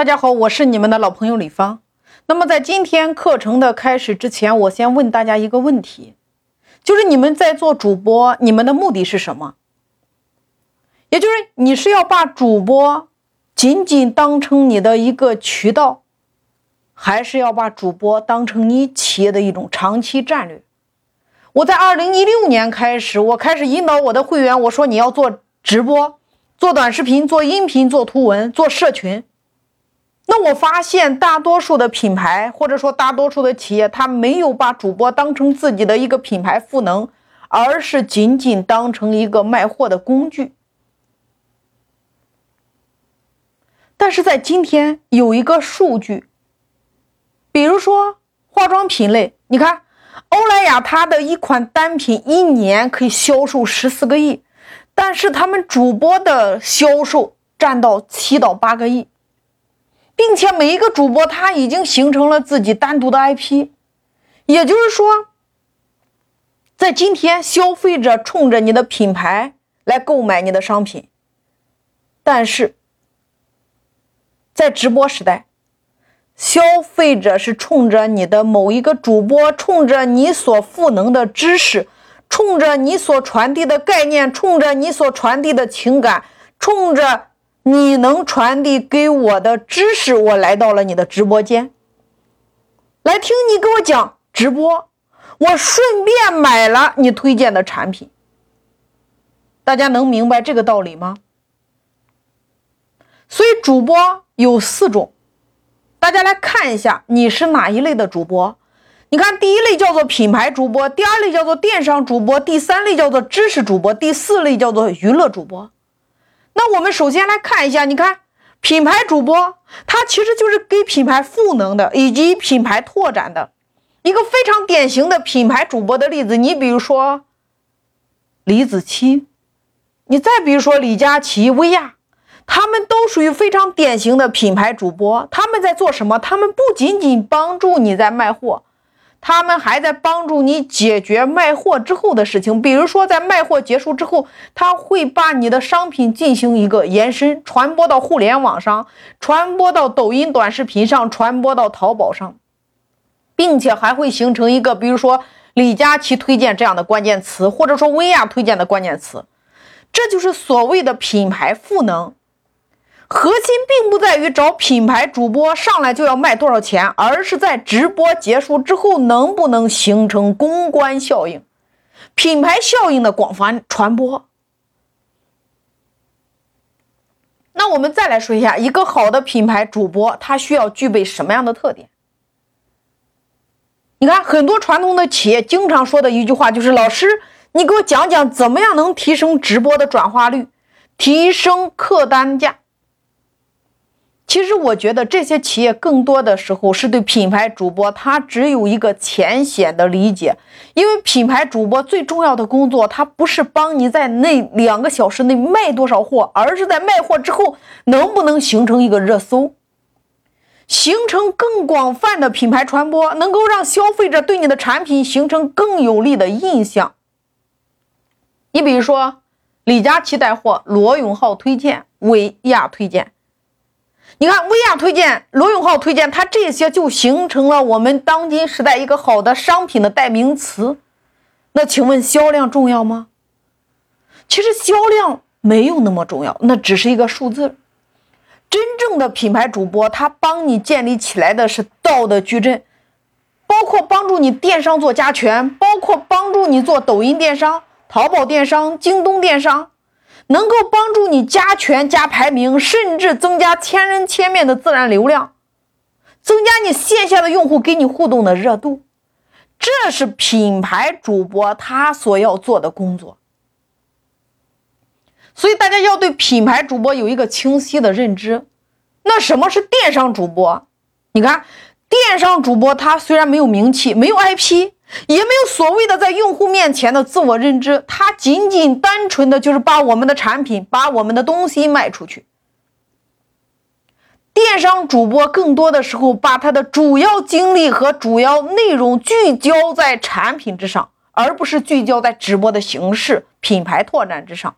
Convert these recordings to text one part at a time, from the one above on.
大家好，我是你们的老朋友李芳。那么在今天课程的开始之前，我先问大家一个问题，就是你们在做主播，你们的目的是什么？也就是你是要把主播仅仅当成你的一个渠道，还是要把主播当成你企业的一种长期战略？我在二零一六年开始，我开始引导我的会员，我说你要做直播、做短视频、做音频、做图文、做社群。那我发现，大多数的品牌或者说大多数的企业，他没有把主播当成自己的一个品牌赋能，而是仅仅当成一个卖货的工具。但是在今天有一个数据，比如说化妆品类，你看欧莱雅它的一款单品一年可以销售十四个亿，但是他们主播的销售占到七到八个亿。并且每一个主播他已经形成了自己单独的 IP，也就是说，在今天消费者冲着你的品牌来购买你的商品，但是在直播时代，消费者是冲着你的某一个主播，冲着你所赋能的知识，冲着你所传递的概念，冲着你所传递的情感，冲着。你能传递给我的知识，我来到了你的直播间，来听你给我讲直播，我顺便买了你推荐的产品。大家能明白这个道理吗？所以主播有四种，大家来看一下你是哪一类的主播。你看，第一类叫做品牌主播，第二类叫做电商主播，第三类叫做知识主播，第四类叫做娱乐主播。那我们首先来看一下，你看品牌主播，他其实就是给品牌赋能的，以及品牌拓展的一个非常典型的品牌主播的例子。你比如说李子柒，你再比如说李佳琦、薇娅，他们都属于非常典型的品牌主播。他们在做什么？他们不仅仅帮助你在卖货。他们还在帮助你解决卖货之后的事情，比如说在卖货结束之后，他会把你的商品进行一个延伸，传播到互联网上，传播到抖音短视频上，传播到淘宝上，并且还会形成一个，比如说李佳琦推荐这样的关键词，或者说薇娅推荐的关键词，这就是所谓的品牌赋能。核心并不在于找品牌主播上来就要卖多少钱，而是在直播结束之后能不能形成公关效应、品牌效应的广泛传播。那我们再来说一下，一个好的品牌主播他需要具备什么样的特点？你看，很多传统的企业经常说的一句话就是：“老师，你给我讲讲怎么样能提升直播的转化率，提升客单价。”其实我觉得这些企业更多的时候是对品牌主播，他只有一个浅显的理解，因为品牌主播最重要的工作，他不是帮你在那两个小时内卖多少货，而是在卖货之后能不能形成一个热搜，形成更广泛的品牌传播，能够让消费者对你的产品形成更有利的印象。你比如说，李佳琦带货，罗永浩推荐，薇娅推荐。你看，薇娅推荐，罗永浩推荐，它这些就形成了我们当今时代一个好的商品的代名词。那请问销量重要吗？其实销量没有那么重要，那只是一个数字。真正的品牌主播，他帮你建立起来的是道德矩阵，包括帮助你电商做加权，包括帮助你做抖音电商、淘宝电商、京东电商。能够帮助你加权加排名，甚至增加千人千面的自然流量，增加你线下的用户跟你互动的热度，这是品牌主播他所要做的工作。所以大家要对品牌主播有一个清晰的认知。那什么是电商主播？你看，电商主播他虽然没有名气，没有 IP。也没有所谓的在用户面前的自我认知，他仅仅单纯的就是把我们的产品、把我们的东西卖出去。电商主播更多的时候把他的主要精力和主要内容聚焦在产品之上，而不是聚焦在直播的形式、品牌拓展之上。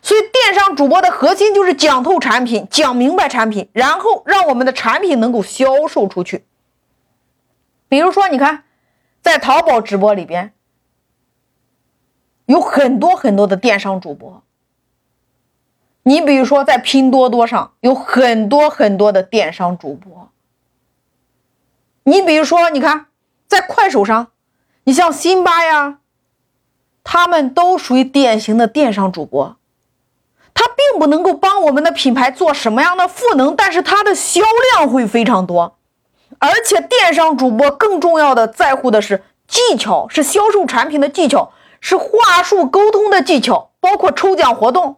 所以电商主播的核心就是讲透产品，讲明白产品，然后让我们的产品能够销售出去。比如说，你看，在淘宝直播里边，有很多很多的电商主播。你比如说，在拼多多上有很多很多的电商主播。你比如说，你看，在快手上，你像辛巴呀，他们都属于典型的电商主播。他并不能够帮我们的品牌做什么样的赋能，但是他的销量会非常多。而且电商主播更重要的在乎的是技巧，是销售产品的技巧，是话术沟通的技巧，包括抽奖活动。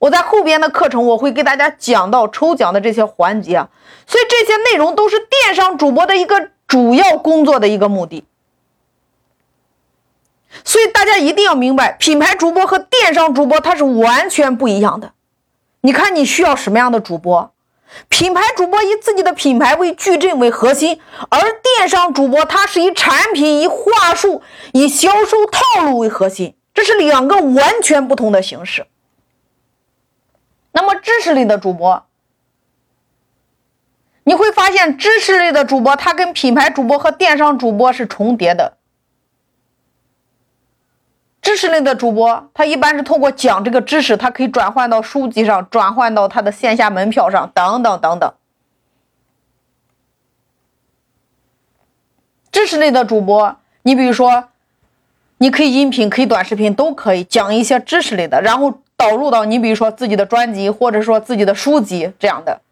我在后边的课程我会给大家讲到抽奖的这些环节，所以这些内容都是电商主播的一个主要工作的一个目的。所以大家一定要明白，品牌主播和电商主播它是完全不一样的。你看你需要什么样的主播？品牌主播以自己的品牌为矩阵为核心，而电商主播他是以产品、以话术、以销售套路为核心，这是两个完全不同的形式。那么知识类的主播，你会发现知识类的主播他跟品牌主播和电商主播是重叠的。知识类的主播，他一般是通过讲这个知识，他可以转换到书籍上，转换到他的线下门票上，等等等等。知识类的主播，你比如说，你可以音频，可以短视频，都可以讲一些知识类的，然后导入到你比如说自己的专辑，或者说自己的书籍这样的，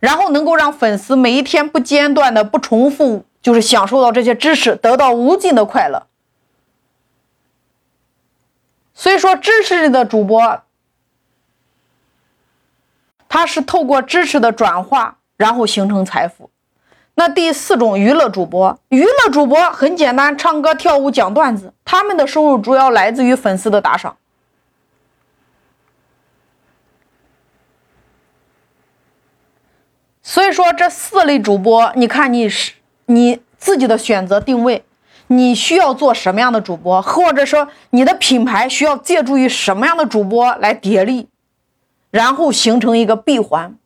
然后能够让粉丝每一天不间断的、不重复，就是享受到这些知识，得到无尽的快乐。所以说，知识的主播，他是透过知识的转化，然后形成财富。那第四种娱乐主播，娱乐主播很简单，唱歌、跳舞、讲段子，他们的收入主要来自于粉丝的打赏。所以说，这四类主播，你看你是你自己的选择定位。你需要做什么样的主播，或者说你的品牌需要借助于什么样的主播来叠力，然后形成一个闭环。